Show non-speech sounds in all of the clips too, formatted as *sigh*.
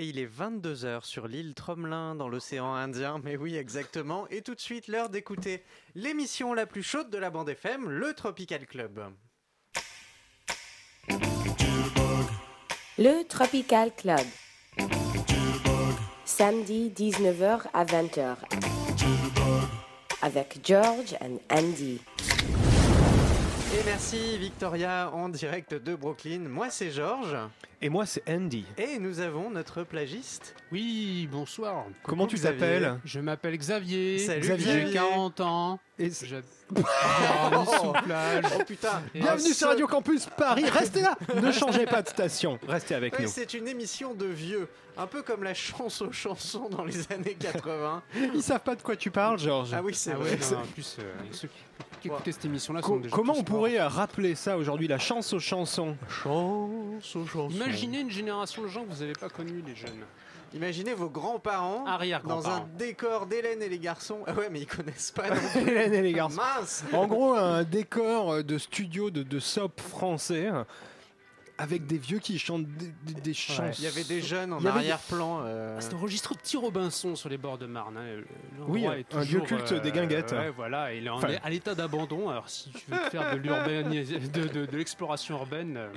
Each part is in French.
Et il est 22h sur l'île Tromelin dans l'océan Indien, mais oui exactement. Et tout de suite l'heure d'écouter l'émission la plus chaude de la bande FM, le Tropical Club. Le Tropical Club. Samedi 19h à 20h. Avec George and Andy. Et merci Victoria en direct de Brooklyn. Moi c'est Georges. Et moi, c'est Andy. Et nous avons notre plagiste. Oui, bonsoir. Comment tu t'appelles? Je m'appelle Xavier. Salut, J'ai Xavier. 40 ans. Et Je... Bienvenue sous plage. Oh putain Et Bienvenue sur Radio Campus Paris. *laughs* Restez là. Ne changez pas de station. Restez avec Oui, nous. c'est une émission de vieux, un peu comme la chance aux chansons dans les années 80. Ils savent pas de quoi tu parles, Georges. Ah oui, c'est Ah vrai. ouais, non, en plus, euh, ceux qui, qui écoutaient cette émission-là Co- sont déjà comment tous on morts. pourrait euh, rappeler ça aujourd'hui, la chance aux chansons? Chance aux chansons. Imaginez une génération de gens que vous n'avez pas connus, les jeunes. Imaginez vos grands-parents dans un décor d'Hélène et les garçons. Ah ouais, mais ils connaissent pas. *laughs* Hélène et les garçons. Mince En gros, un décor euh, de studio de, de sop français euh, avec des vieux qui chantent des, des- chansons. Il y avait des jeunes en arrière-plan. euh, Ah, C'est enregistré au Petit Robinson sur les bords de Marne. hein. Oui, est un toujours, culte des guinguettes. Ouais, voilà, il est Enfin- à l'état d'abandon. Alors, si tu veux faire de de, de- de l'exploration urbaine, euh,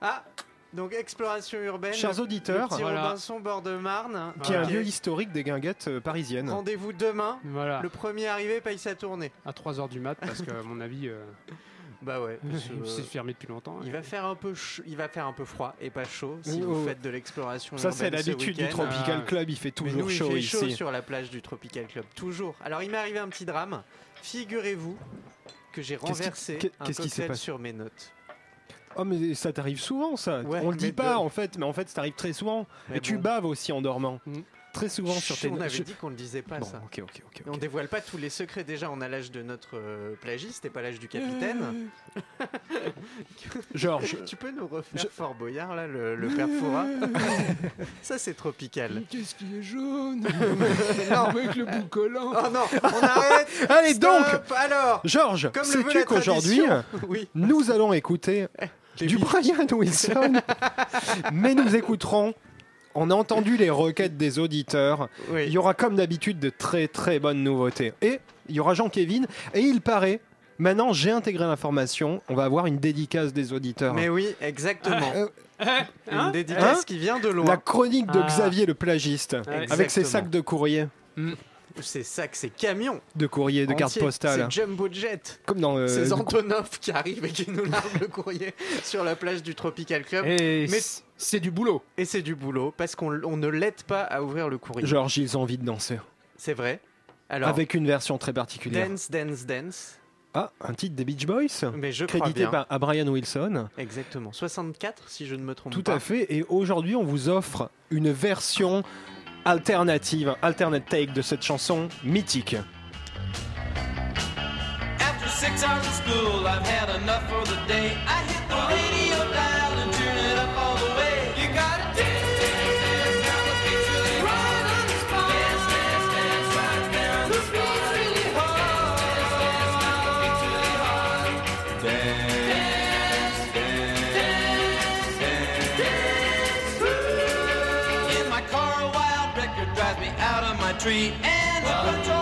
Ah Donc exploration urbaine. Chers le auditeurs, Petit Voilà. Robinson, bord de Marne. qui est un lieu historique des guinguettes euh, parisiennes. Rendez-vous demain. voilà, Le premier arrivé paye sa tournée. à 3h du mat, parce que, à mon avis, euh, *laughs* Bah ouais. c'est fermé depuis longtemps. Il va faire un peu il va faire un peu froid et pas chaud si Oh. vous faites de l'exploration Ça, c'est urbaine ce l'habitude du. Tropical Ah. Club. Il fait Mais toujours nous, il chaud fait ici. chaud sur la plage du Tropical Club, toujours. Alors il m'est arrivé un petit drame. Figurez-vous que j'ai renversé qu'est- un cocktail sur mes notes. Oh, mais ça t'arrive souvent, ça. Ouais, on le dit pas, de- en fait, mais en fait, ça t'arrive très souvent. Mais Et tu baves aussi en dormant. Mm. Très souvent sur tes on avait dit qu'on le disait pas Bon, ça. ok, ok, ok. Et on dévoile pas tous les secrets. Déjà, on a l'âge de notre euh, plagiste et pas l'âge du capitaine. *laughs* Georges, tu peux nous refaire Je- Fort Boyard, là, le, le père Fouras *laughs* Ça, c'est tropical. Qu'est-ce qui est jaune *laughs* Non. Avec le bout collant. Oh non, on arrête Allez Stop donc Alors Georges, sais-tu qu'aujourd'hui. Oui. nous allons écouter Les du. Brian Wilson, *laughs* mais nous écouterons. On a entendu les requêtes des auditeurs. Oui. Il y aura comme d'habitude de très très bonnes nouveautés. Et il y aura Jean-Kévin. Et il paraît, maintenant j'ai intégré l'information, on va avoir une dédicace des auditeurs. Mais oui, exactement. Euh, Une dédicace Hein qui vient de loin. La chronique de Ah. Xavier le plagiste, avec ses sacs de courrier, C'est ça que c'est camion. de courrier, de cartes postales. C'est Jumbo Jet. Comme dans euh, C'est le- Antonov qui arrive et qui nous largue le courrier *laughs* sur la plage du Tropical Club. Et Mais- c'est du boulot. Et c'est du boulot parce qu'on on ne l'aide pas à ouvrir le courrier. Georges, ils ont envie de danser. C'est vrai. Alors, avec une version très particulière. Dance, Dance, Dance. Ah, un titre des Beach Boys Mais je crois Crédité bien. par à Brian Wilson. Exactement. 64, si je ne me trompe Tout pas. à fait. Et aujourd'hui, on vous offre une version alternative, alternate take de cette chanson mythique. Out of my tree, and I punch all the buttons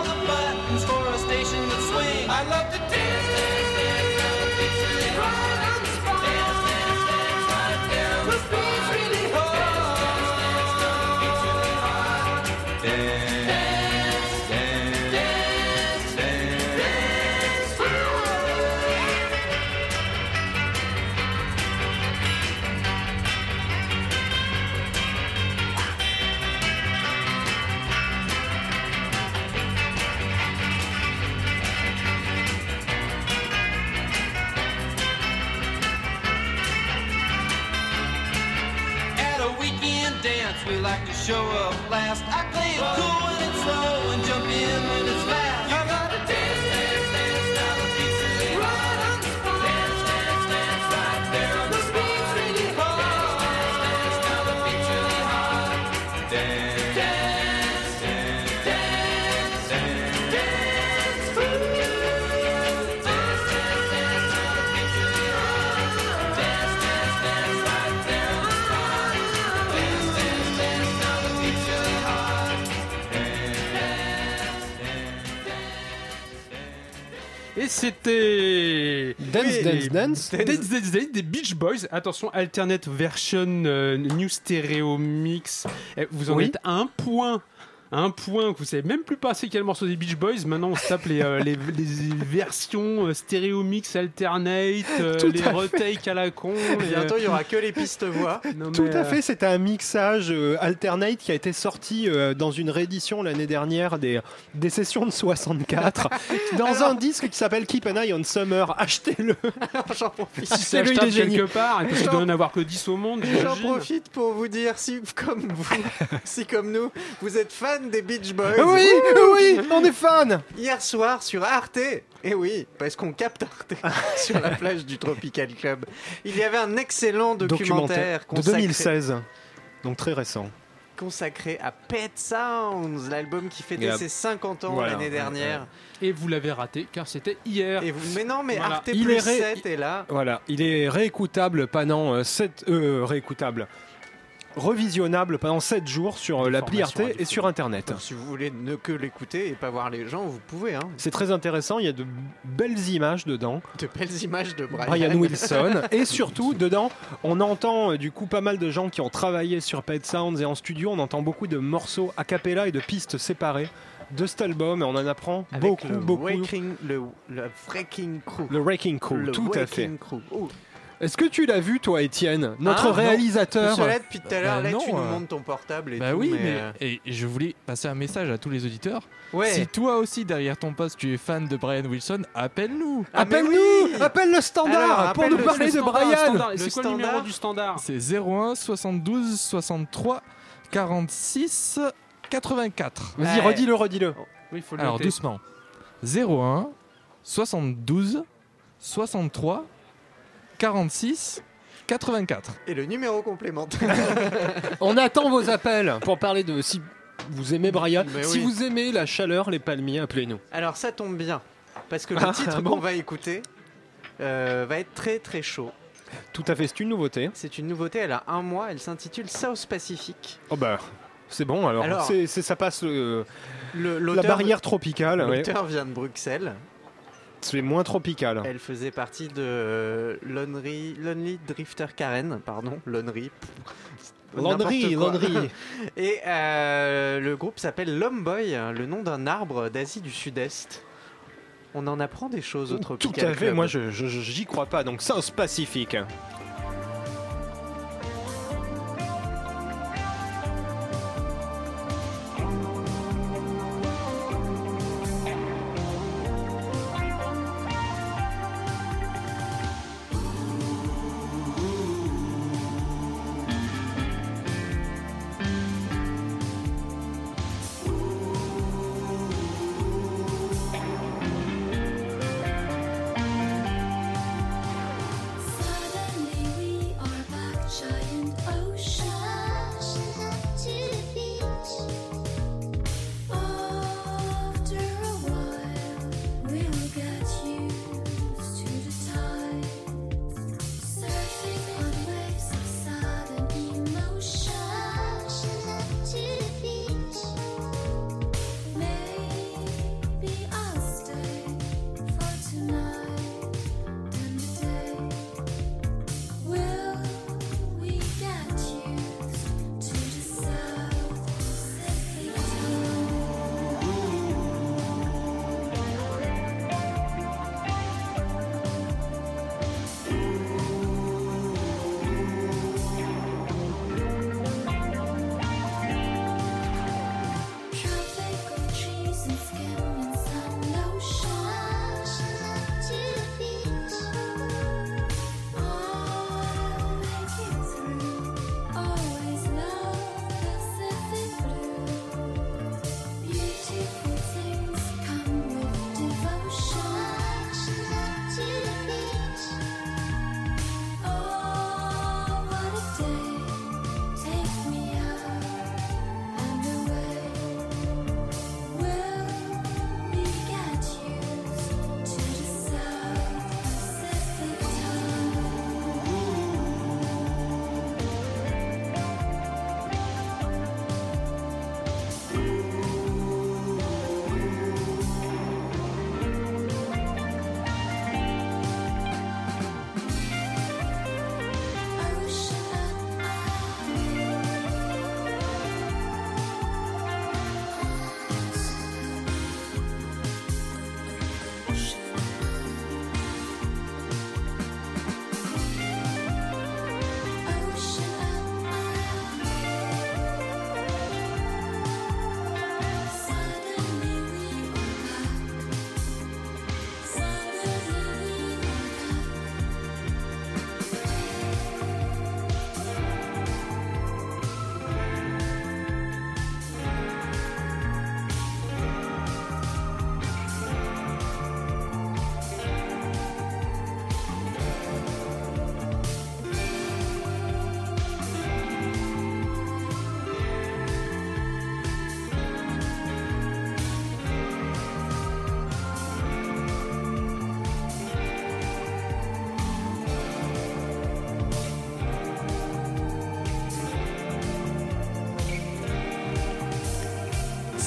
c'était. Dance, Oui, dance, dance. Dance Dance Dance des Beach Boys. Attention, alternate version euh, new stereo mix. Eh, Vous en Oui. êtes à un point. À Un point que vous savez même plus passer quel morceau des Beach Boys. Maintenant, on se tape les, euh, les, *laughs* les versions euh, stéréo mix alternate, euh, les à retakes à la con. *laughs* Bientôt, il y aura que les *laughs* pistes voix. non, Tout mais, à euh, fait, c'était un mixage euh, alternate qui a été sorti euh, dans une réédition l'année dernière des, des sessions de 64 dans un disque qui s'appelle Keep an Eye on Summer. Achetez-le. J'en profite. Si c'est génial. quelque part, et parce qu'il doit en avoir que 10 au monde. J'en profite pour vous dire si, comme vous, si comme nous, vous êtes fan des Beach Boys. Oui, oui, on est fan. Hier soir sur Arte, et oui, parce qu'on capte Arte *laughs* sur la plage du Tropical Club, il y avait un excellent documentaire, de consacré, 2016. Donc très récent. consacré à Pet Sounds, l'album qui fêtait ses 50 ans Voilà, l'année dernière. Et vous l'avez raté car c'était hier. Et vous, mais non, mais Voilà. Arte Il plus est ré- 7 est là. Voilà, il est réécoutable pendant 7 euh, réécoutable. Revisionnable pendant 7 jours sur euh, l'appli Arte et sur internet. Donc, si vous voulez ne que l'écouter et pas voir les gens, vous pouvez. Hein. C'est très intéressant, il y a de belles images dedans. De belles images de Brian. Brian *laughs* Wilson. et surtout, dedans, on entend euh, du coup pas mal de gens qui ont travaillé sur Pet Sounds et en studio. On entend beaucoup de morceaux a cappella et de pistes séparées de cet album et on en apprend Avec beaucoup, le beaucoup. Waking, le, le Wrecking Crew. Le Wrecking Crew, Le tout à fait. Crew. Oh. Est-ce que tu l'as vu, toi, Étienne Notre Ah, non. réalisateur. Cela, depuis tout à l'heure, Bah là, non, tu nous euh. montres ton portable et Bah tout, oui, mais... mais euh, et je voulais passer un message à tous les auditeurs. Ouais. Si toi aussi derrière ton poste tu es fan de Brian Wilson, appelle-nous. Ah, mais Appelle-nous oui Appelle le standard Alors, pour appelle nous le parler de Standard, Brian standard. Et Le C'est quoi le numéro standard du standard? C'est 01 72 63 46 84. Vas-y, Ouais. redis-le, redis-le. Oui, il faut le Alors noter. doucement. 01 72 63 46 84. Et le numéro complémentaire. *laughs* On attend vos appels pour parler de si vous aimez Brian. Mais si oui. vous aimez la chaleur, les palmiers, appelez-nous. Alors, ça tombe bien. Parce que le Ah, titre bon qu'on va écouter euh, va être très très chaud. Tout à fait, c'est une nouveauté. C'est une nouveauté, elle a un mois, elle s'intitule South Pacific. Oh bah, c'est bon alors. Ça passe euh, Le- la barrière tropicale. ouais. l'auteur vient de Bruxelles. C'est moins tropical. Elle faisait partie de Lonely, Lonely Drifter Karen, pardon, Lonely. Quoi. Landry. *laughs* Et euh, le groupe s'appelle Lomboy, le nom d'un arbre d'Asie du Sud-Est. On en apprend des choses au Tout à fait, Club. moi je j'y crois pas. Donc South Pacific.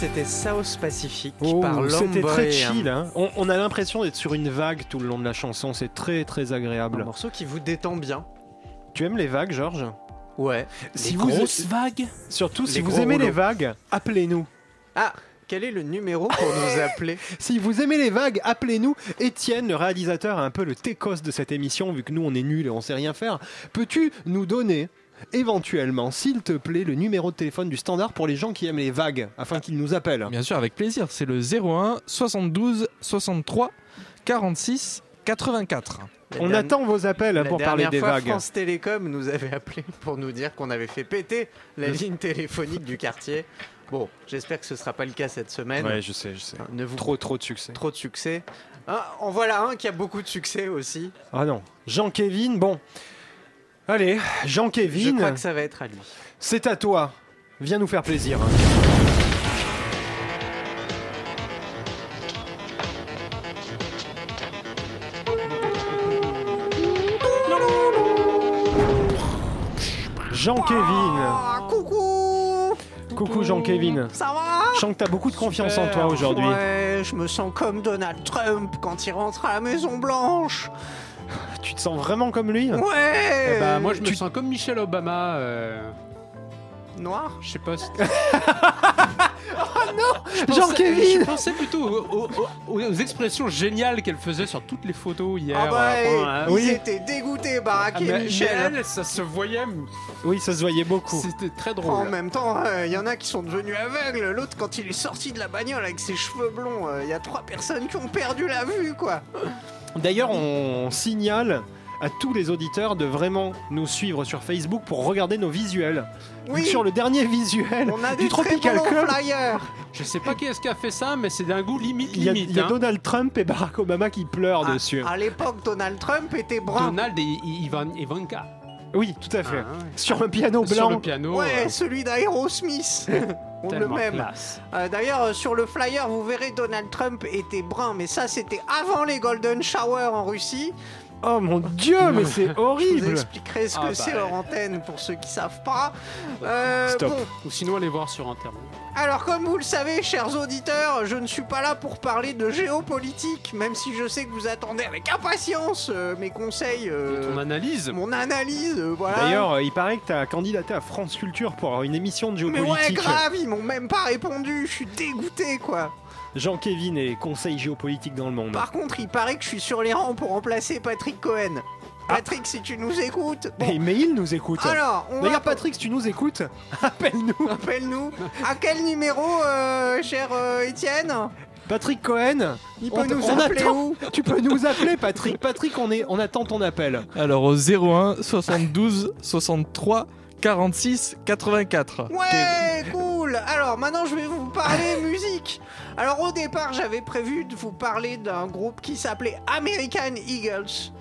C'était South Pacific Oh, par C'était très Lomboy, chill. hein. On, on a l'impression d'être sur une vague tout le long de la chanson. C'est très très Un agréable. morceau qui vous détend bien. Tu aimes les vagues, Georges? Ouais. Si Les vous grosses vagues? surtout si Les vous aimez les vagues, appelez-nous. Ah, quel est le numéro pour nous *laughs* appeler? Si vous aimez les vagues, appelez-nous. Étienne, le réalisateur, a un peu le técos de cette émission, vu que nous on est nuls et on sait rien faire. Peux-tu nous donner éventuellement, s'il te plaît, le numéro de téléphone du standard pour les gens qui aiment les vagues, afin qu'ils nous appellent Bien sûr, avec plaisir. C'est le 01 72 63 46 84. La On dernière- attend vos appels La pour parler dernière des fois, vagues. France Télécom nous avait appelé pour nous dire qu'on avait fait péter la ligne téléphonique du quartier. Bon, j'espère que ce sera pas le cas cette semaine. Ouais, je sais, je sais. Ne vous Trop, trop de succès. trop de succès. Ah, en voilà un qui a beaucoup de succès aussi. Ah non. Jean-Kévin, bon. Allez, Je Jean-Kévin, crois que ça va être à lui. c'est à toi. Viens nous faire plaisir. Jean-Kévin. Coucou Coucou Jean-Kévin. Ça va Je sens que t'as beaucoup de confiance en toi aujourd'hui. Ouais, je me sens comme Donald Trump quand il rentre à la Maison Blanche. Tu te sens vraiment comme lui? Ouais Eh bah, moi, je me tu- sens comme Michelle Obama. euh, Noir? Je sais pas. si- *laughs* Jean-Kévin Je pensais plutôt aux, aux- aux- aux expressions géniales qu'elle faisait sur toutes les photos hier. Ah bah, euh, pendant la- ils Oui. étaient dégoûtés, Barack Ah, et Michel. elle, ça se voyait. Oui, ça se voyait beaucoup. C'était très En drôle. même temps, il y en a qui sont devenus aveugles. L'autre, quand il est sorti de la bagnole avec ses cheveux blonds, il y a trois personnes qui ont perdu la vue, quoi. D'ailleurs, on signale à tous les auditeurs de vraiment nous suivre sur Facebook pour regarder nos visuels. Vu Oui, que sur le dernier visuel on a du Tropical Club, flyers. Je sais pas qui est-ce qui a fait ça, mais c'est d'un goût limite il y a, limite. il y a hein. Donald Trump et Barack Obama qui pleurent Ah, dessus. À l'époque, Donald Trump était brun. Donald et Ivan, Ivanka. Oui, tout à fait. Ah, ouais. Sur un piano Sur le blanc. piano. Ouais, euh, celui d'Aerosmith. *laughs* On le même. Euh, D'ailleurs, euh, sur le flyer, vous verrez Donald Trump était brun, mais ça, c'était avant les Golden Shower en Russie. Oh mon dieu, *laughs* mais c'est Je vous horrible. expliquerai ce Ah que bah, c'est ouais. hors antenne pour ceux qui savent pas. Euh, Stop. bon, Ou sinon, allez voir sur Internet. alors comme vous le savez, chers auditeurs, je ne suis pas là pour parler de géopolitique, même si je sais que vous attendez avec impatience euh, mes conseils, euh, Ton analyse. mon analyse, euh, voilà. D'ailleurs, euh, il paraît que t'as candidaté à France Culture pour avoir une émission de mais ouais, géopolitique. grave, ils m'ont même pas répondu. Je suis dégoûté, quoi. Jean-Kévin et conseil géopolitique dans le monde. Par contre, il paraît que je suis sur les rangs pour remplacer Patrick Cohen. Patrick, si tu nous écoutes. bon. Mais il nous écoute. Alors, on va D'ailleurs, Patrick, si tu nous écoutes, *laughs* appelle-nous. Appelle-nous. À quel numéro, euh, cher euh, Étienne? Patrick Cohen, Il On peut nous on appeler attend. où? Tu peux nous appeler, Patrick. Patrick, on, est, on attend ton appel. Alors au 01 72 63 46 84. Ouais, cool. Alors maintenant, je vais vous parler musique. Alors au départ, j'avais prévu de vous parler d'un groupe qui s'appelait American Eagles.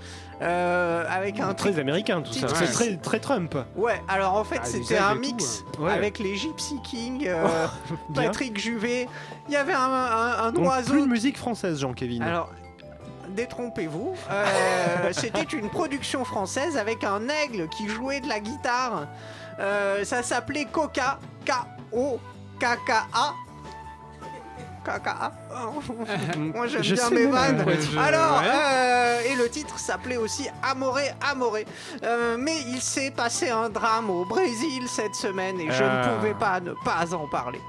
Euh, avec un Très américain tout ça. C'est très, très Trump. Ouais, alors en fait, Ah, c'était un mix tout, ouais. Ouais. avec les Gypsy Kings, euh, *laughs* Bien. Patrick Juvet. Il y avait un, un- un Donc, oiseau plus de musique française, Jean-Kévin. Alors, détrompez-vous. euh, *laughs* C'était une production française avec un aigle qui jouait de la guitare. Euh, ça s'appelait Coca. K-O-K-K-A. *laughs* Moi j'aime bien sais mes vannes. ouais, je- Alors, ouais. euh, et le titre s'appelait aussi Amoré Amoré. Euh, mais il s'est passé un drame au Brésil cette semaine et je Ah. ne pouvais pas ne pas en parler.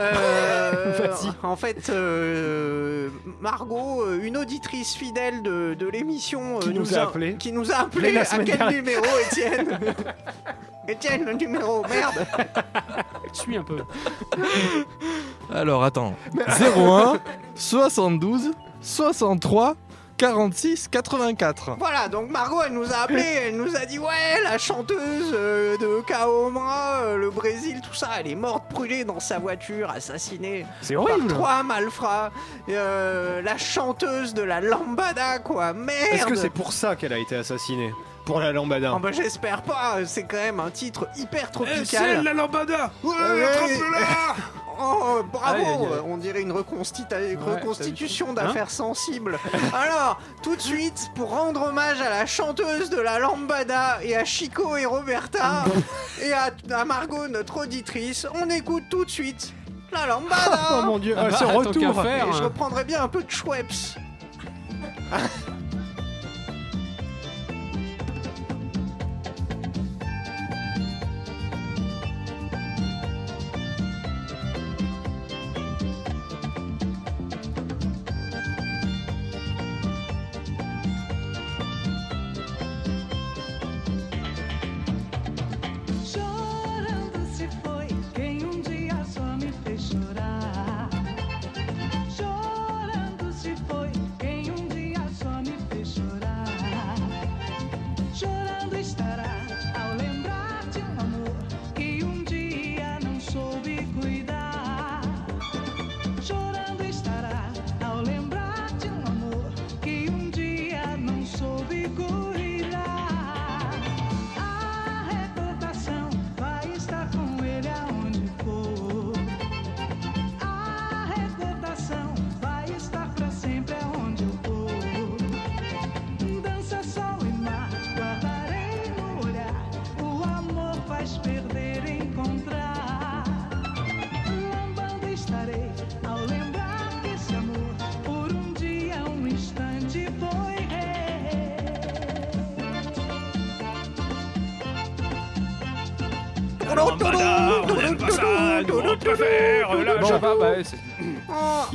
Euh, en fait, euh, Margot, euh, une auditrice fidèle de, de l'émission, euh, Qui nous a appelé. qui nous a appelé. La À quel dernière. numéro, Étienne? Étienne, le numéro, merde. Suis un peu. Alors attends. 01 72 63 46 84. Voilà, donc Margot, elle nous a appelé, *laughs* elle nous a dit ouais, la chanteuse euh, de Kaoma, euh, le Brésil, tout ça, elle est morte brûlée dans sa voiture, assassinée C'est par horrible. trois malfrats. Euh, la chanteuse de la lambada, quoi, merde. Est-ce que c'est pour ça qu'elle a été assassinée Pour la lambada? Oh bah j'espère pas, c'est quand même un titre hyper tropical. la lambada Ouais, *laughs* Oh, bravo Aïe, aïe, aïe. On dirait une reconstita- reconstitution d'affaires sensibles. Alors, tout de suite, pour rendre hommage à la chanteuse de la lambada et à Chico et Roberta et à, à Margot, notre auditrice, on écoute tout de suite la lambada. *laughs* Oh mon dieu, Ah ah, bah, ce retour qu'à faire. Je reprendrai bien un peu de Schweppes.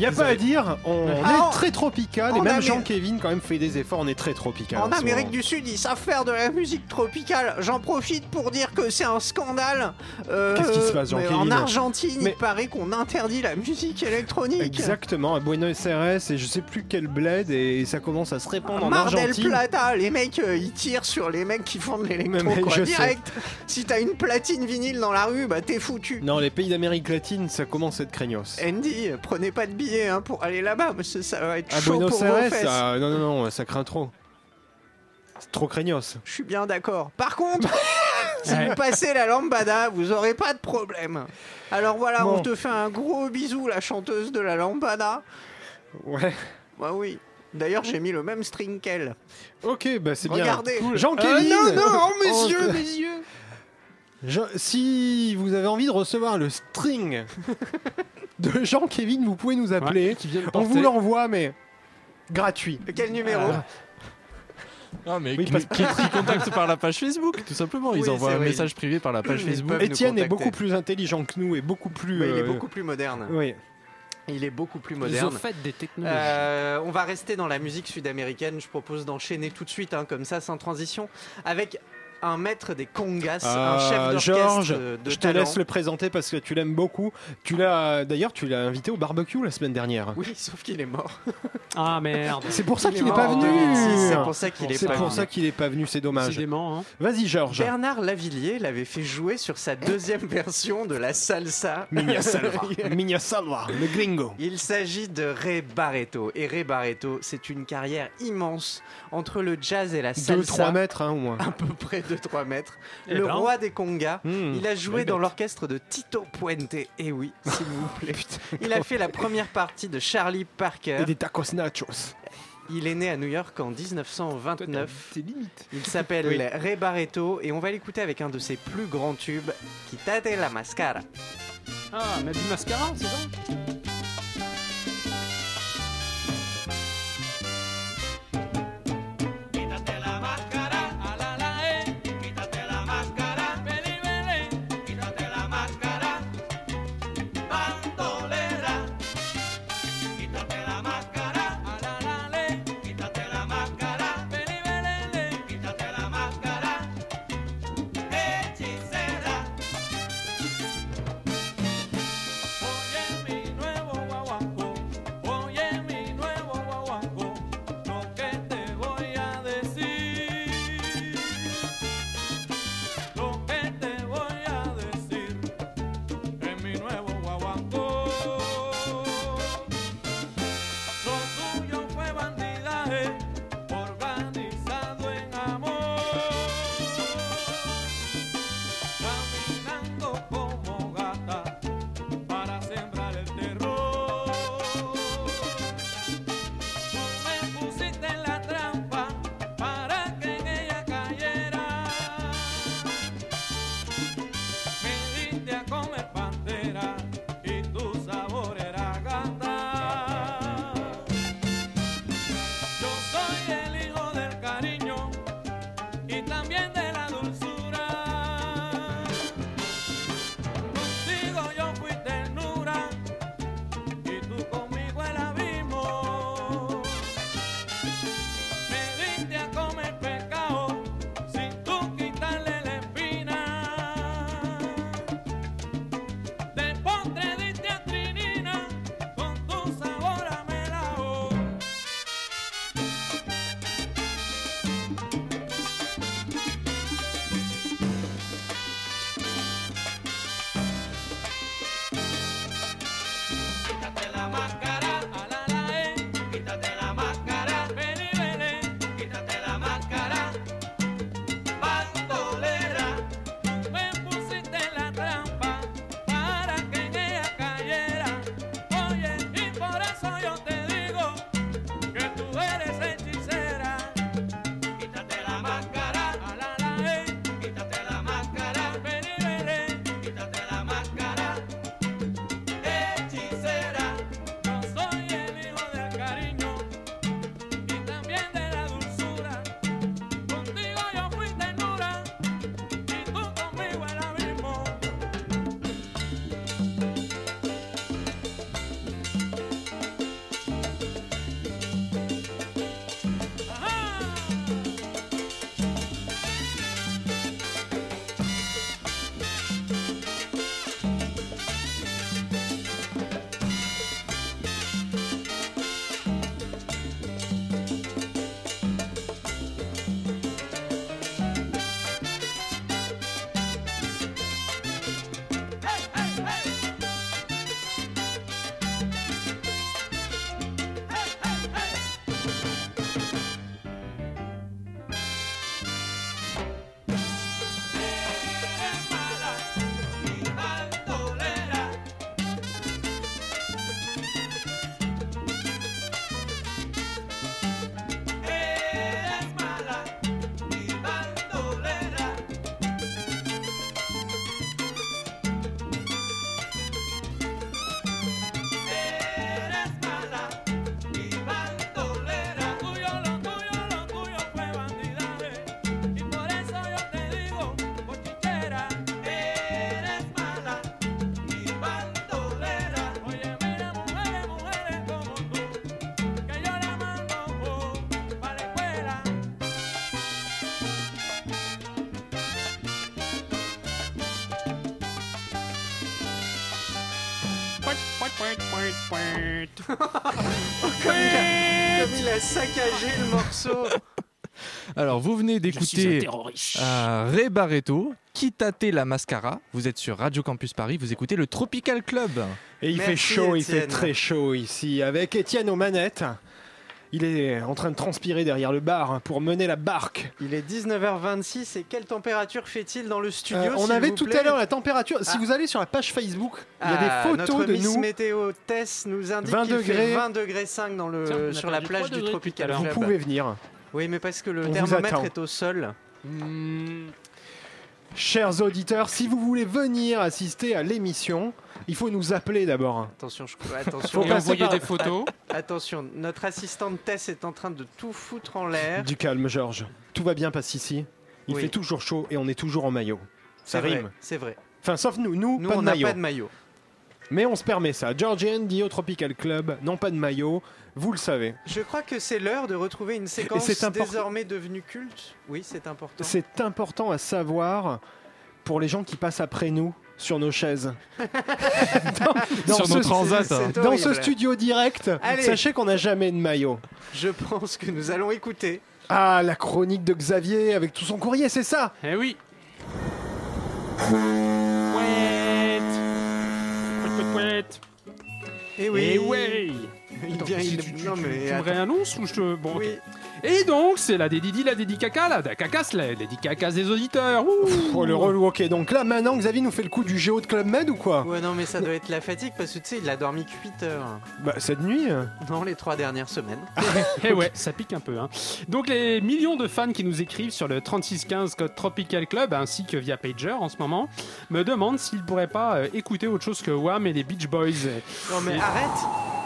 N'y a pas à dire, on est très tropical et même Jean-Kévin quand même fait des efforts, on est très tropical. En Amérique du Sud, ils savent faire de la musique tropicale. J'en profite pour dire que c'est un scandale. Euh, Qu'est-ce qui se passe, Jean-Kévin En Argentine, Mais- il paraît qu'on interdit la musique électronique. Exactement, à Buenos Aires et je sais plus quel bled et ça commence à se répandre en Mar del Argentine. Plata, les mecs euh, ils tirent sur les mecs qui font de l'électro direct. Si t'as une platine vinyle dans la rue, bah t'es foutu. Non, les pays d'Amérique latine, ça commence à être craignos. Andy, prenez pas de billets hein, pour aller là-bas, parce que ça va être À chaud Buenos pour vos Aires, fesses. ça- non, non, non, ça craint trop. Trop craignos. Je suis bien d'accord. Par contre, *laughs* *laughs* si Ouais. vous passez la lambada, vous aurez pas de problème. Alors voilà, Bon. on te fait un gros bisou, la chanteuse de la lambada. Ouais. Bah oui. D'ailleurs, j'ai mis le même string qu'elle. Ok, bah c'est bien. Regardez. Jean-Kévin Euh, non, non, oh, mes Oh, yeux, euh, mes yeux. Je- si vous avez envie de recevoir le string *laughs* de Jean-Kévin, vous pouvez nous appeler. Ouais, On vous l'envoie, mais gratuit. Quel numéro Ah. Ah, mais Oui, qui, parce- qui, qui contacte par la page Facebook, tout simplement. Ils Oui, envoient un vrai. message privé par la page Ils Facebook. Étienne est beaucoup plus intelligent que nous et beaucoup plus. Il est euh, beaucoup plus moderne. Oui. Il est beaucoup plus Ils moderne. ont fait des technologies. Euh, on va rester dans la musique sud-américaine. Je propose d'enchaîner tout de suite, hein, comme ça, sans transition, avec un maître des congas, un chef Euh, d'orchestre Georges, de je te talent. laisse le présenter parce que tu l'aimes beaucoup. Tu l'as d'ailleurs, tu l'as invité au barbecue la semaine dernière. Oui, sauf qu'il est mort. *laughs* Ah merde. C'est pour ça Il est qu'il n'est pas en venu. 2006, C'est pour ça qu'il est C'est pas pour venu. ça qu'il est pas venu, c'est dommage. Hein. Vas-y Georges. Bernard Lavillier l'avait fait jouer sur sa deuxième version de la salsa. Minya Salva. *laughs* Minya Salva, le gringo. Il s'agit de Ray Barreto. Et Ray Barreto, c'est une carrière immense entre le jazz et la salsa. 2-3 mètres hein, au moins. À peu près de 3 mètres. Eh le ben. roi des congas. Hmm. Il a joué dans l'orchestre de Tito Puente. Et oui, s'il vous *laughs* plaît. Il a fait la première partie de Charlie Parker. Et des tacos nachos. Il est né à New York en 1929. C'est limite. Il s'appelle *laughs* Oui. Ray Barreto et on va l'écouter avec un de ses plus grands tubes, Quitate la Mascara. Ah, mais du mascara, c'est ça *laughs* Comme il, a, comme il a saccagé le morceau. Alors, vous venez d'écouter euh, Ray Barreto, Quitate la Mascara. Vous êtes sur Radio Campus Paris, vous écoutez le Tropical Club. Et il Merci, fait chaud, il fait très chaud ici, avec Étienne aux manettes. Il est en train de transpirer derrière le bar pour mener la barque. Il est 19h26 et quelle température fait-il dans le studio Euh, on s'il avait vous tout à l'heure la température. Si Ah. vous allez sur la page Facebook, il y a Ah, des photos notre de Miss nous. Météo Tess nous indique 20 qu'il fait degrés. 20 degrés 5 dans le, Tiens, on a sur la plage 3 du degrés Tropical. Vous pouvez venir. Oui, mais parce que le On thermomètre est au sol. Hmm, Chers auditeurs, si vous voulez venir assister à l'émission, il faut nous appeler d'abord. Attention, je... attention, Faut envoyer par- des photos. attention. Notre assistante Tess est en train de tout foutre en l'air. Du calme, Georges. Tout va bien, passe ici. Il Oui. fait toujours chaud et on est toujours en maillot. Ça C'est vrai, rime. C'est vrai. Enfin, sauf nous, nous, Nous, pas on de n'a maillot. pas de maillot. Mais on se permet ça. Andy au Tropical Club, non pas de maillot, vous le savez. Je crois que c'est l'heure de retrouver une séquence désormais devenue culte. Oui, c'est important. C'est important à savoir pour les gens qui passent après nous sur nos chaises. *laughs* dans, Sur ce, nos transats. c'est dans ce studio direct, Allez. sachez qu'on n'a jamais de maillot. Je pense que nous allons écouter. Ah, la chronique de Xavier avec tout son courrier, c'est ça Eh oui. Pouette. Pouette, pouette, pouette. Eh oui. Eh ouais. Il Attends, vient, si il- tu, tu- non tu- mais tu me réannonces ou je te... Bon. Et donc, c'est la dédidi, la dédicaca, la cacasse, la dédicacasse des auditeurs. Ouh. Oh, le relou, ok. Donc là, maintenant, Xavier nous fait le coup du géo de Club Med ou quoi Ouais, non, mais ça doit être la fatigue parce que tu sais, il a dormi que 8 heures. Bah, cette nuit euh, Non, les trois dernières semaines. *laughs* Eh ouais, ça pique un peu. Hein. Donc les millions de fans qui nous écrivent sur le 3615 code Tropical Club ainsi que via Pager en ce moment me demandent s'ils pourraient pas euh, écouter autre chose que Wham et les Beach Boys. Non, mais arrête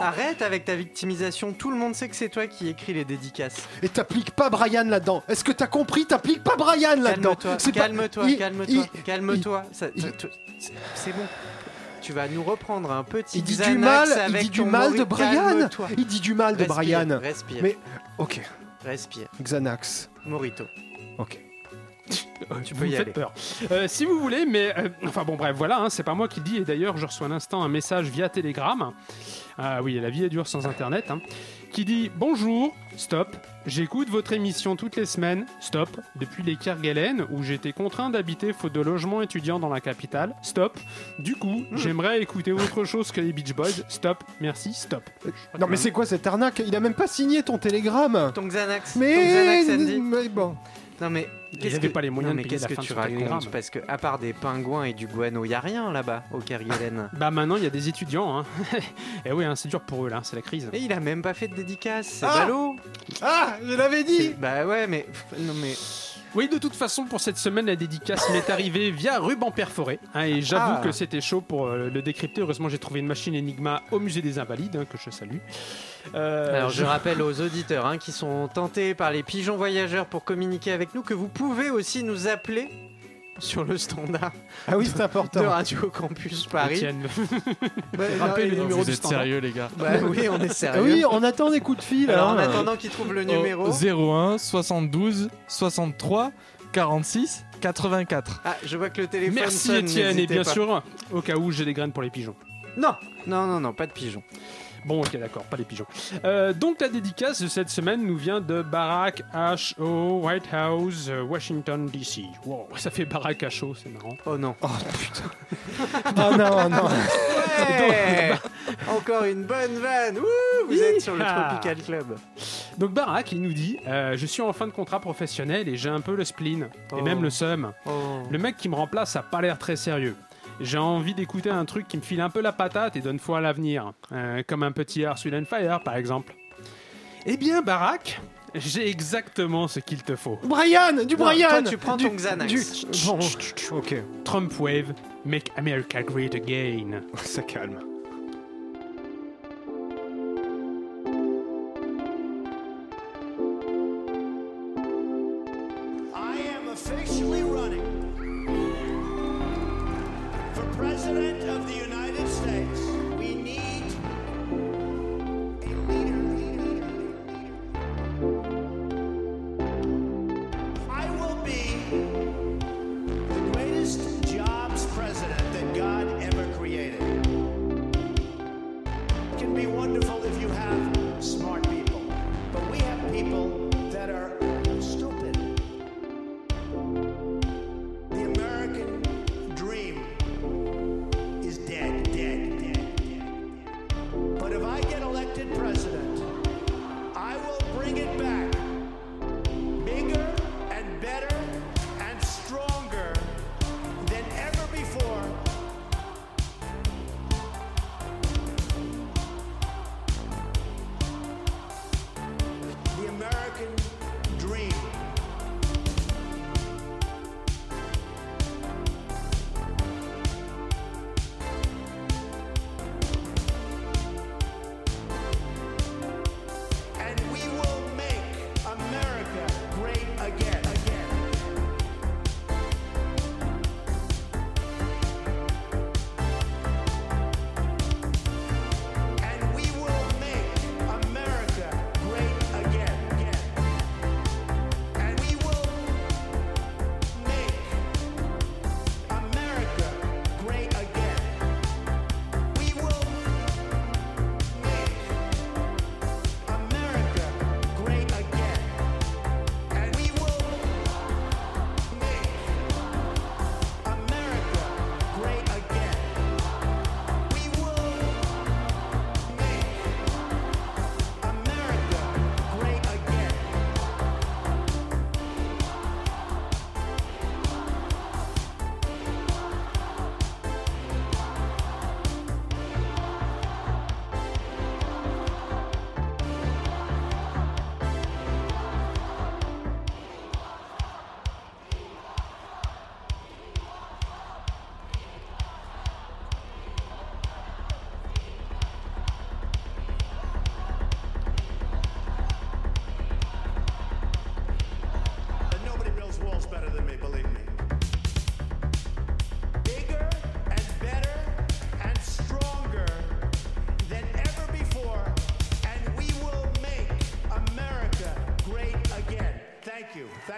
Arrête avec ta victimisation. Tout le monde sait que c'est toi qui écris les dédicaces. Et t'appliques pas Brian là-dedans. Est-ce que t'as compris? T'appliques pas Brian là-dedans. Calme-toi, calme-toi, calme-toi, tu- c'est- bon. Tu vas nous reprendre un petit Il dit du mal, il dit du mal de Brian. Il dit du mal de Respire, Brian. Respire, Mais ok, respire. Xanax. Morito. Ok. Tu vous peux y faites aller. peur. Euh, si vous voulez, mais euh, enfin bon bref, voilà, hein, c'est pas moi qui le dis et d'ailleurs je reçois à l'instant un message via Telegram. Ah oui, la vie est dure sans internet. hein, qui dit bonjour, stop. J'écoute votre émission toutes les semaines, stop. Depuis les Kerguelen où j'étais contraint d'habiter faute de logement étudiant dans la capitale, stop. Du coup, Hmm. j'aimerais écouter autre chose que les Beach Boys, stop. Merci, stop. Non mais c'est quoi cette arnaque? Il a même pas signé ton télégramme. Ton Xanax. Ton Mais, Xanax, Andy. mais bon. Non mais Il qu'est-ce que- pas les moyens non, de mais payer qu'est-ce la que fin tu racontes Parce que à part des pingouins et du guano, y a rien là-bas au Kerguelen. *laughs* Bah maintenant il y a des étudiants. Hein. *laughs* et oui, hein, c'est dur pour eux là, c'est la crise. Et il a même pas fait de dédicace, c'est Ah ballot. Ah, je l'avais dit. Bah ouais, mais non mais Oui, de toute façon, pour cette semaine, la dédicace m'est arrivée via ruban perforé. hein, et j'avoue Ah. que c'était chaud pour euh, le décrypter. Heureusement, j'ai trouvé une machine Enigma au musée des Invalides, hein, que je salue. Euh, Alors je rappelle aux auditeurs hein, qui sont tentés par les pigeons voyageurs pour communiquer avec nous que vous pouvez aussi nous appeler sur le standard Ah oui, c'est de important. Radio Campus Paris. Étienne, Bah, *laughs* rappelle non, le numéro Vous du êtes standard. sérieux, les gars Bah oui, on est Ah sérieux. oui, on attend des coups de fil. Alors en hein. attendant qu'il trouve le Au numéro. 01 72 63 46 84. Ah, je vois que le téléphone Merci sonne, Étienne, et bien pas. sûr, au cas où j'ai des graines pour les pigeons. Non, non, non, non, pas de pigeons. Bon, ok, d'accord, pas les pigeons. Euh, donc, la dédicace de cette semaine nous vient de Barack H. O. White House, euh, Washington, D.C. Wow, *laughs* ça fait Barack H. O, c'est marrant. Oh non. Oh putain. *laughs* oh non, non. Ouais *laughs* Encore une bonne vanne. Ouh, vous êtes sur le. Tropical Club. Donc, Barack, il nous dit euh, Je suis en fin de contrat professionnel et j'ai un peu le spleen, et Oh. même le seum. Oh. Le mec qui me remplace a pas l'air très sérieux. J'ai envie d'écouter un truc qui me file un peu la patate et donne foi à l'avenir, euh, comme un petit Earth, Wind and Fire par exemple. Eh bien, Barack, j'ai exactement ce qu'il te faut. Brian, du Non, Brian. toi, tu prends du, ton Xanax. du- Bon, ok, Trump Wave, Make America Great Again. *laughs* ça calme.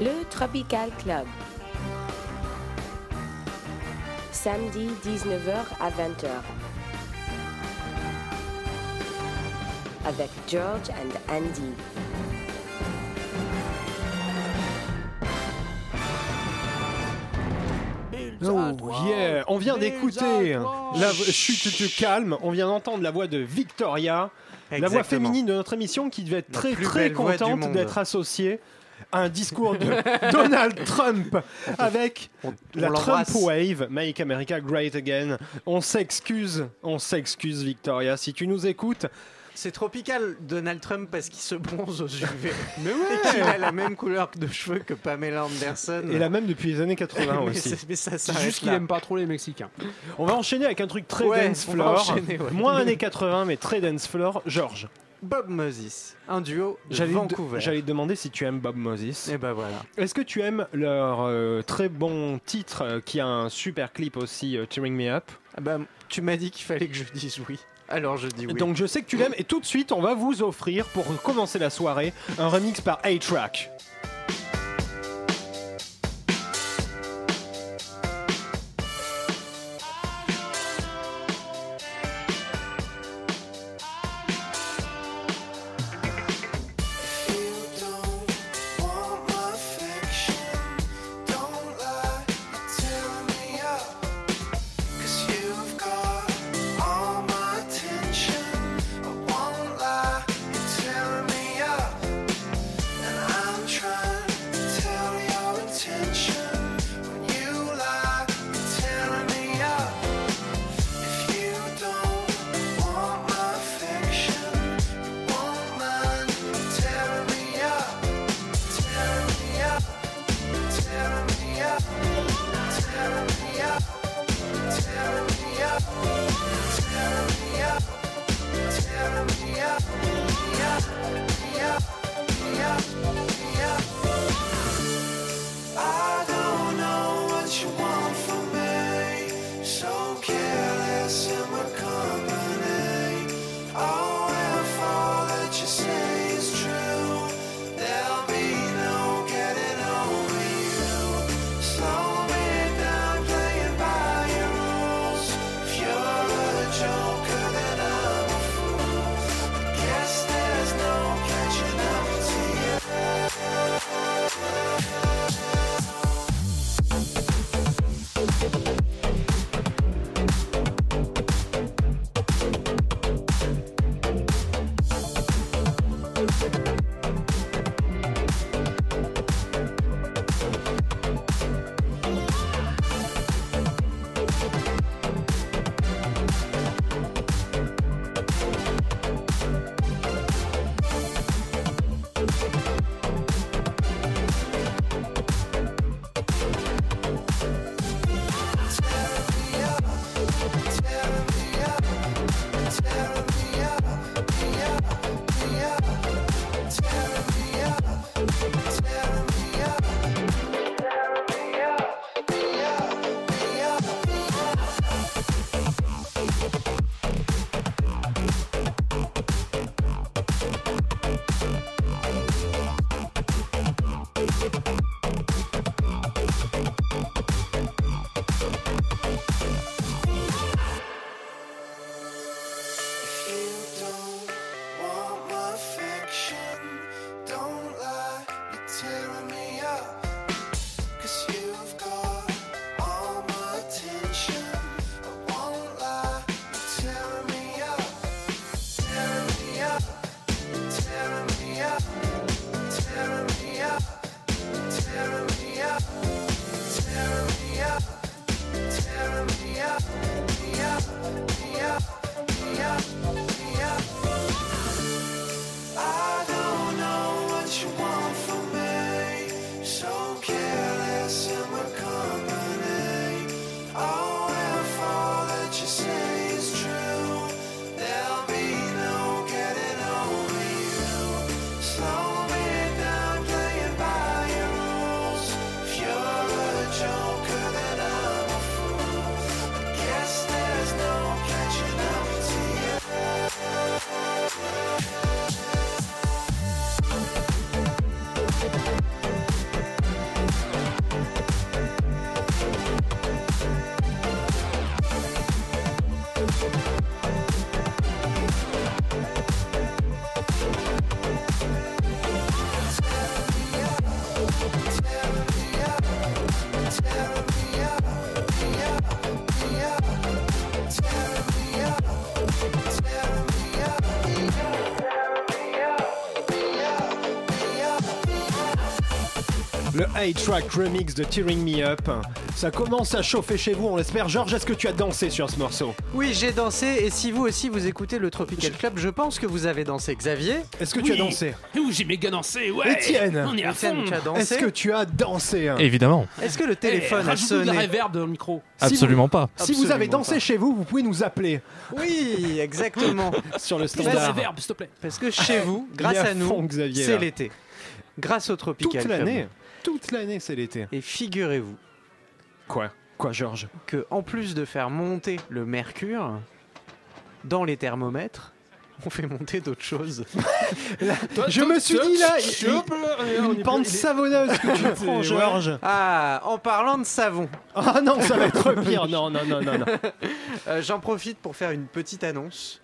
Le Tropical Club. Samedi 19h à 20h. Avec George and Andy. Oh yeah, on vient d'écouter la chute te calme, on vient d'entendre la voix de Victoria, la voix féminine de notre émission qui devait être La très très du contente d'être associée un discours de *laughs* Donald Trump avec la Trump. Wave, Make America Great Again. On s'excuse, on s'excuse Victoria, si tu nous écoutes. C'est tropical Donald Trump parce qu'il se bronze aux UV. *laughs* Mais Et qu'il a la même couleur de cheveux que Pamela Anderson. Et la même depuis les années 80 *laughs* mais, aussi. c'est- mais ça C'est s'arrête juste qu'il aime pas trop les Mexicains. On va enchaîner avec un truc très Ouais, dance floor. ouais. Moins années 80 mais très dance floor. Georges, Bob Moses, un duo de Vancouver. j'allais te demander si tu aimes Bob Moses. Et ben voilà. Est-ce que tu aimes leur euh, très bon titre euh, qui a un super clip aussi, euh, Cheering Me Up? Ah bah, tu m'as dit qu'il fallait que je dise oui. Alors je dis oui. Donc je sais que tu l'aimes et tout de suite on va vous offrir pour commencer la soirée un remix par A-Track. Le A-Track remix de Tearing Me Up. Ça commence à chauffer chez vous, on l'espère. Georges, est-ce que tu as dansé sur ce morceau? Oui, j'ai dansé et si vous aussi vous écoutez le Tropical Club, je pense que vous avez dansé. Xavier, Est-ce que tu as Oui. dansé? Ouh, j'ai méga dansé, ouais Étienne On est à Étienne, fond tu as dansé? Est-ce que tu as dansé? Évidemment. Est-ce que le téléphone Eh, a de la sonné? réverb dans le micro. Si Absolument pas. Si vous avez dansé pas. chez vous, vous pouvez nous appeler Oui, exactement. *laughs* sur le Plus de standard. réverb, s'il te plaît. Parce que chez vous, grâce à à nous, fond, c'est l'été. Grâce au Tropical Toute Club. l'année. Toute l'année, c'est l'été. Et figurez-vous Quoi? Quoi, Georges? que en plus de faire monter le mercure dans les thermomètres, on fait monter d'autres choses. *laughs* Je me suis dit là, là, on une est pente savonneuse que tu *laughs* prends. Georges. Ah, en parlant de savon, *laughs* Ah non, ça va être pire. Non, non, non, non, non. euh, j'en profite pour faire une petite annonce.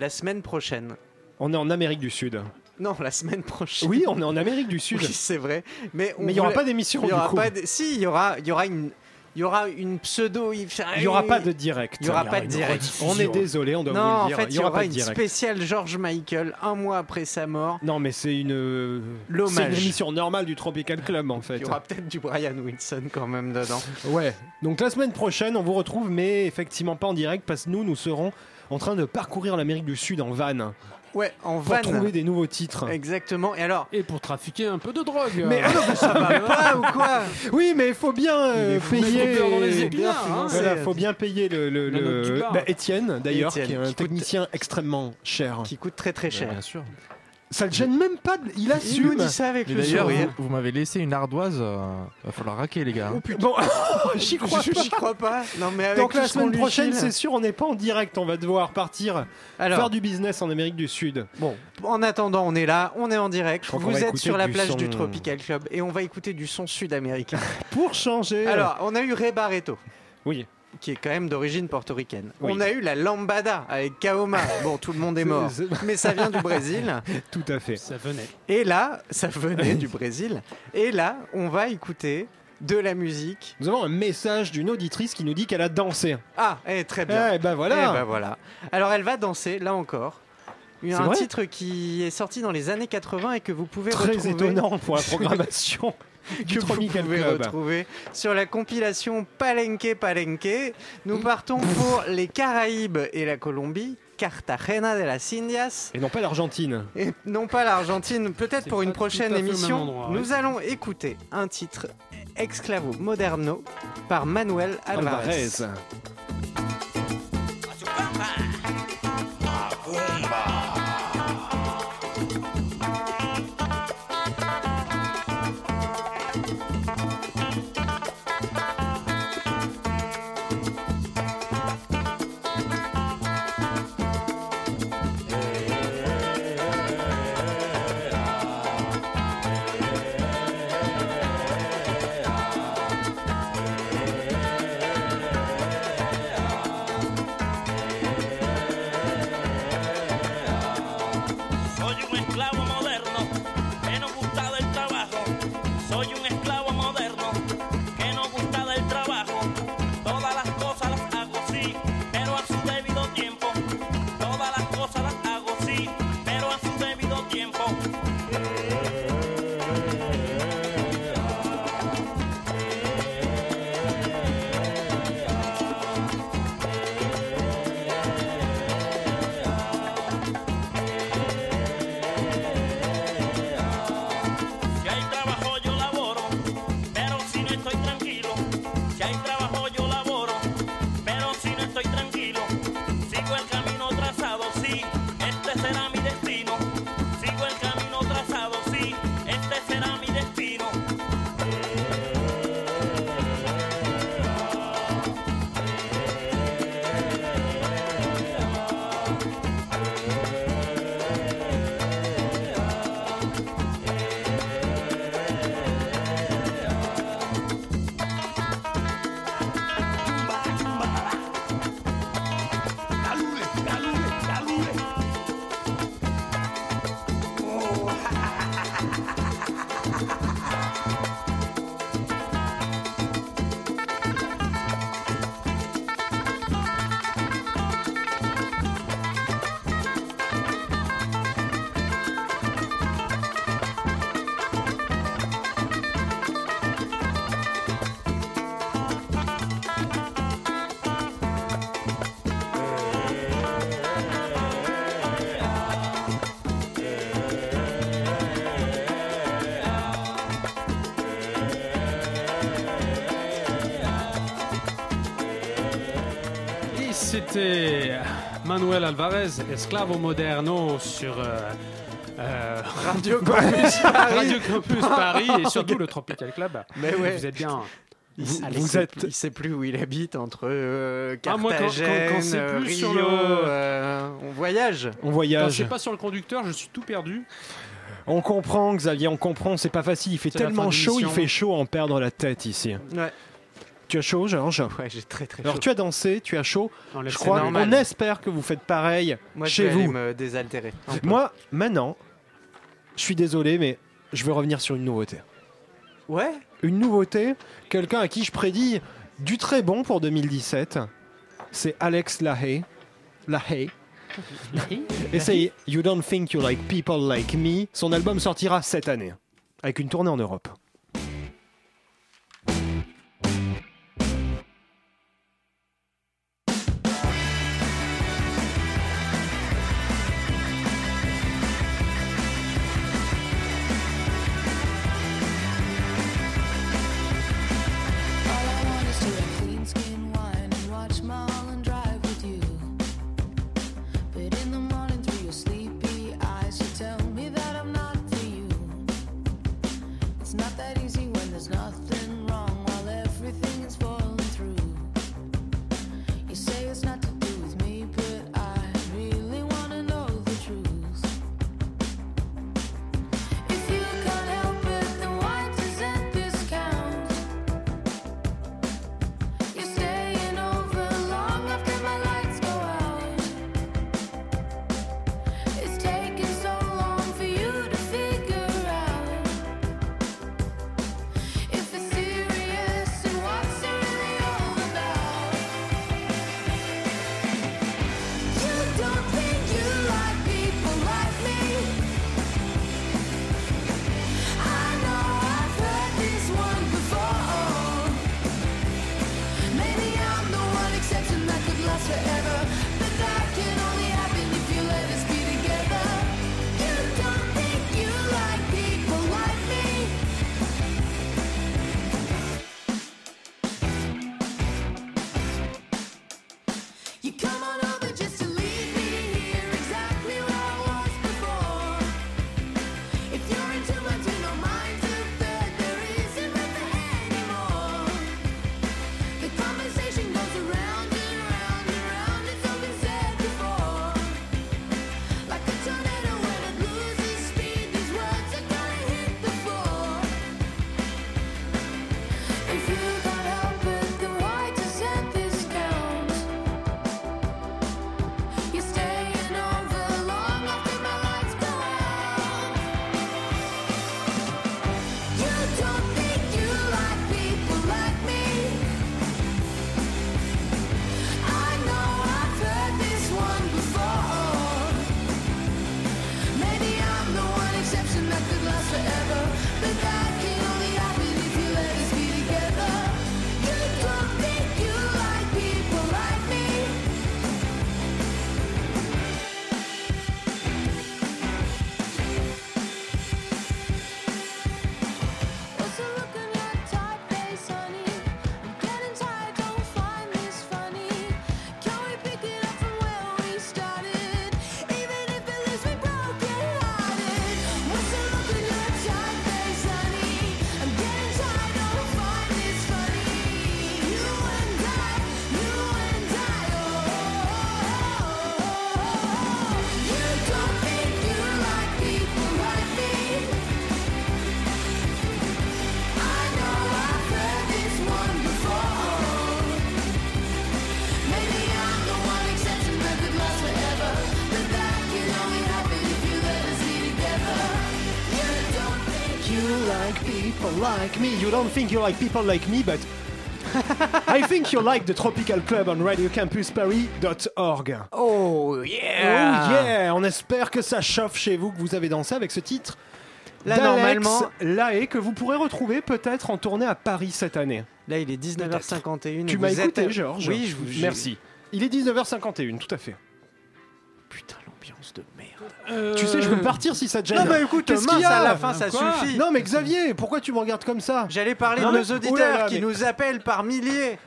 La semaine prochaine. On est en Amérique du Sud. Non, la semaine prochaine. Oui, on est en Amérique du Sud. Oui, c'est vrai. Mais il n'y aura pas d'émission Il y du aura coup. pas de- Si, il y aura, il y aura une, il y aura une pseudo. Il n'y aura pas de direct. Il y aura pas de direct. On est désolé, on doit Non, vous en le dire. fait, il il y aura une direct. spéciale George Michael un mois après sa mort. Non, mais c'est une. L'hommage. C'est une émission normale du Tropical Club en fait. Il y aura peut-être du Brian Wilson quand même dedans. Ouais. Donc la semaine prochaine, on vous retrouve, mais effectivement pas en direct parce que nous, nous serons en train de parcourir l'Amérique du Sud en van Ouais, en pour van. trouver des nouveaux titres. Exactement. Et alors Et pour trafiquer un peu de drogue. Mais- euh, Ça va *laughs* pas ou quoi Oui, mais il faut bien euh, Il est fou, payer. dans les épines, bien hein. Voilà, faut bien payer le, bar. bah, Étienne d'ailleurs, qui est un qui coûte- technicien extrêmement cher. Qui coûte très très cher. Bien sûr. Ça le gêne même pas, de- il Il nous assume. dit ça avec Mais le d'ailleurs, sourire. vous, vous m'avez laissé une ardoise. euh, va falloir raquer, les gars. hein. Bon, *laughs* *laughs* j'y crois Je- pas. J'y crois pas. Non mais avec Donc tout la ce qu'on semaine lui prochaine, file. c'est sûr, on n'est pas en direct. On va devoir partir Alors, faire du business en Amérique du Sud. bon, en attendant, on est là, on est en direct. Je crois qu'on Vous va êtes écouter sur la du plage son- du Tropical Club et on va écouter du son sud-américain. *laughs* Pour changer. Alors, on a eu Ray Barreto. oui. Qui est quand même d'origine portoricaine. Oui. On a eu la lambada avec Kaoma. Bon, tout le monde est mort, *laughs* mais ça vient du Brésil. *laughs* Tout à fait. Ça venait. Et là, ça venait *laughs* du Brésil. Et là, on va écouter de la musique. Nous avons un message d'une auditrice qui nous dit qu'elle a dansé. Ah, eh, très bien. Eh ben Eh voilà. ben voilà. Alors, elle va danser, là encore. Un titre qui est sorti dans les années 80 et que vous pouvez Très retrouver, étonnant pour la programmation que vous pouvez Club. retrouver sur la compilation Palenque Palenque. Nous partons pour les Caraïbes et la Colombie, Cartagena de las Indias. Et non pas l'Argentine. Et non pas l'Argentine, peut-être pour une prochaine émission. endroit, nous allons écouter un titre Exclavo Moderno par Manuel Alvarez. Alvarez. Manuel Alvarez, Esclavo Moderno sur euh, euh, Radio *laughs* Campus Paris. Radio Campus Paris et surtout le Tropical Club. Mais ouais. Vous êtes bien. Il, Vous- êtes- il sait plus où il habite entre euh, Ah, moi, quand- quand- Carthagène, quand c'est euh, plus Rio. sur le- euh, on voyage. On Quand voyage. c'est pas sur le conducteur, je suis tout perdu. On comprend, Xavier, on comprend, c'est pas facile. Il fait tellement chaud, il fait chaud à en perdre la tête ici. Ouais. Tu as chaud, Georges *laughs* Ouais, j'ai très très Alors chaud. tu as dansé, tu as chaud. Je crois, normal. on espère que vous faites pareil Moi, je chez vais aller vous. me désaltérer. Moi, maintenant, je suis désolé, mais je veux revenir sur une nouveauté. Ouais. Une nouveauté, quelqu'un à qui je prédis du très bon pour 2017, c'est Alex Lahey. Lahey. Et c'est You Don't Think You Like People Like Me. Son album sortira cette année, avec une tournée en Europe. Me. You don't think you like people like me, but *laughs* I think you like the Tropical Club on radiocampusparis.org. Oh Oh yeah. yeah On espère que ça chauffe chez vous, que vous avez dansé avec ce titre. Là, normalement- que vous pourrez retrouver peut-être en tournée à Paris cette année. Là, il est 19h51. et Tu m'as écouté, êtes- Georges Oui, je vous Merci. Il est 19h51, tout à fait. Putain, l'ambiance de Tu sais, je veux partir si ça te gêne. Non, mais écoute, Qu'est-ce qu'il y a à la fin, ça Quoi suffit. Non, mais Xavier, pourquoi tu me regardes comme ça J'allais parler Non, de nos Oh auditeurs là là, qui mais- nous appellent par milliers.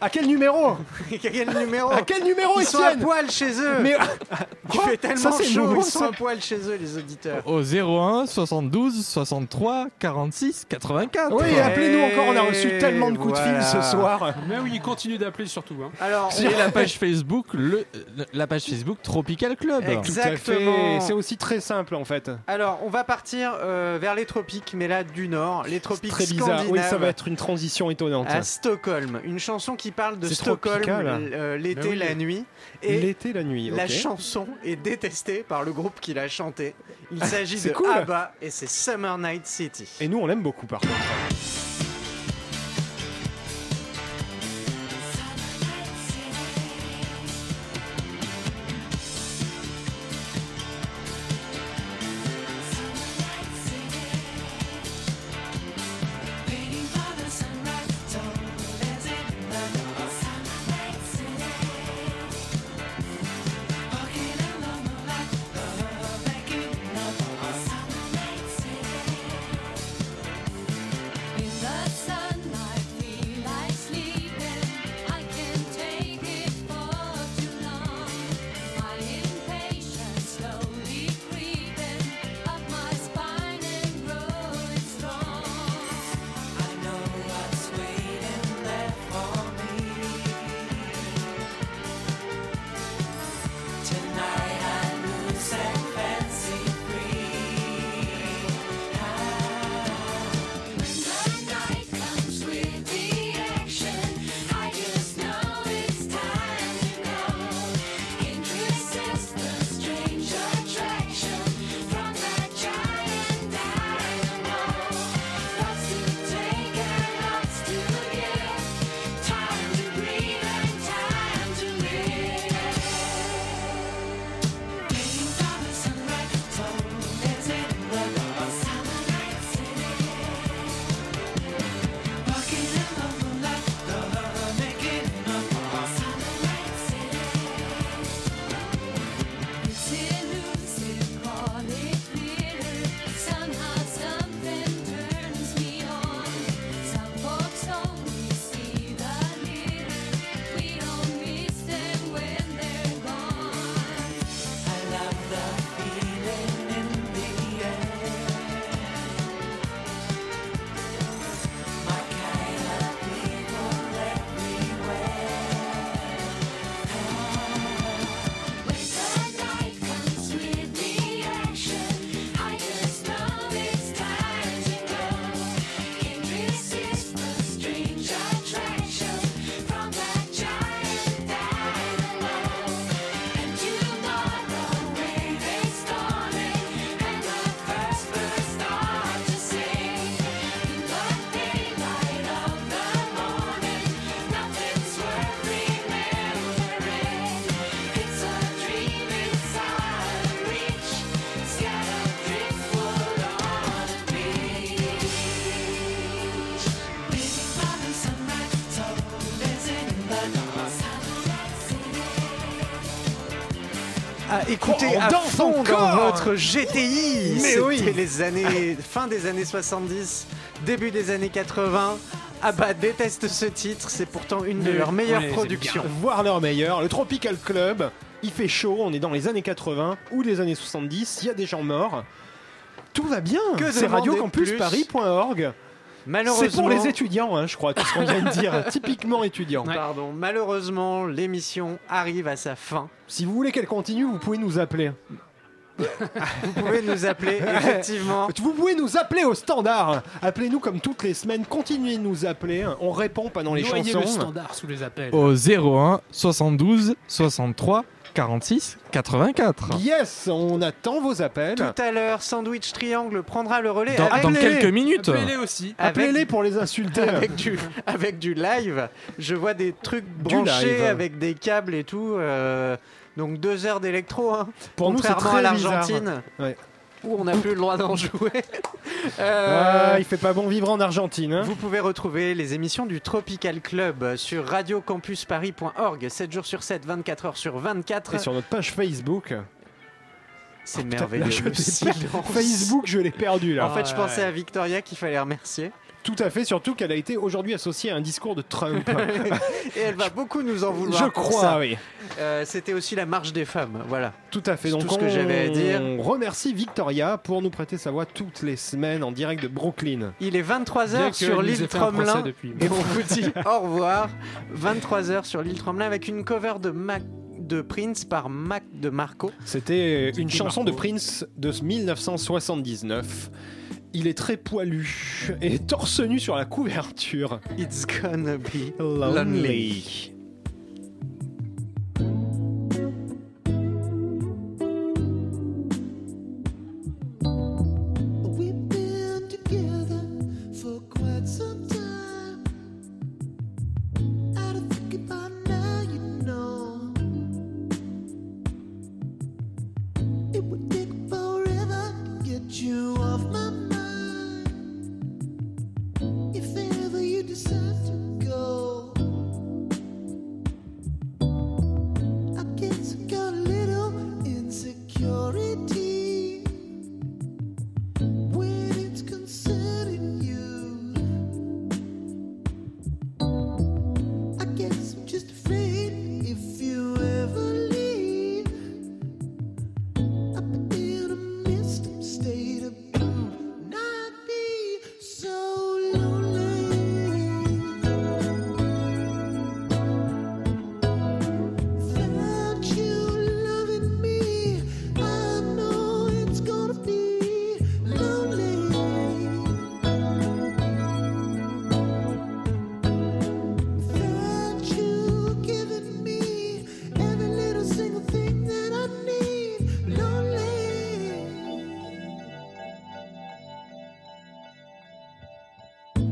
À quel numéro *laughs* Quel numéro À quel numéro, Ils sont à poil chez eux Mais *laughs* Il Quoi fait tellement Ça, c'est chaud, nouveau, ils sont ça. à poil chez eux, les auditeurs. Au 01 72 63 46 84. oui, appelez-nous encore. On a reçu tellement de coups de fil voilà. ce soir. Mais oui, continue d'appeler surtout. Hein. Alors, Et la page Facebook, le, la page Facebook Tropical Club. Exact. Exactement. C'est aussi très simple en fait. alors, on va partir euh, vers les tropiques, mais là du nord, les tropiques Très bizarre. Oui, ça scandinaves. va être une transition étonnante. à Stockholm, une chanson qui parle de Stockholm euh, l'été, oui. la nuit, et L'été, la nuit. la chanson est détestée par le groupe qui l'a chantée. Il s'agit C'est de cool. ABBA et c'est Summer Night City. Et nous, on l'aime beaucoup par contre. À écouter Oh, à danse fond encore dans votre GTI. C'était oui. les années fin des années 70, début des années 80. Abba déteste ce titre, c'est pourtant une de leurs meilleures productions. Voir leur meilleur. Le Tropical Club. Il fait chaud. On est dans les années 80 ou les années 70. Il y a des gens morts. Tout va bien. C'est radiocampusparis.org. Malheureusement, C'est pour les étudiants, hein, je crois, tout ce qu'on vient de dire. *laughs* Typiquement étudiant. Ouais. Pardon, malheureusement, l'émission arrive à sa fin. Si vous voulez qu'elle continue, vous pouvez nous appeler. *laughs* Vous pouvez nous appeler *laughs* effectivement. Vous pouvez nous appeler au standard. Appelez-nous comme toutes les semaines. Continuez de nous appeler. On répond pendant les Noyez le chansons. standard sous les appels. Au 01 72 63 46 84. Yes, on attend vos appels. Tout à l'heure, Sandwich Triangle prendra le relais Dans, avec, dans Appelez-les. quelques minutes. Appelez-les aussi. avec- Appelez-les pour les insulter. *laughs* avec du, avec du live. Je vois des trucs branchés avec des câbles et tout. euh, donc deux heures d'électro. Hein, Pour nous, c'est contrairement à très bizarre. l'Argentine. Ouais. Où on n'a plus le droit d'en jouer. *laughs* Euh, Ah, il fait pas bon vivre en Argentine. hein. Vous pouvez retrouver les émissions du Tropical Club sur radiocampusparis.org 7 jours sur 7, 24 heures sur 24. Et sur notre page Facebook. C'est Oh, putain, merveilleux. là, je le silence. Facebook, je l'ai perdu là. En fait, je pensais à Victoria qu'il fallait remercier. Tout à fait, surtout qu'elle a été aujourd'hui associée à un discours de Trump. *laughs* Et elle va beaucoup nous en vouloir. Je pour crois, ça. oui. Euh, C'était aussi la marche des femmes, voilà. Tout à fait. C'est Donc tout ce que on j'avais à dire. remercie Victoria pour nous prêter sa voix toutes les semaines en direct de Brooklyn. Il est 23h Bien sur l'île depuis. Et on vous dit au revoir. 23h sur l'île Tromelin avec une cover de Mac de Prince par Mac de Marco. C'était une chanson Marco de Prince de 1979. Il est très poilu et torse nu sur la couverture. It's gonna be Lonely. lonely.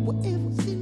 Whatever.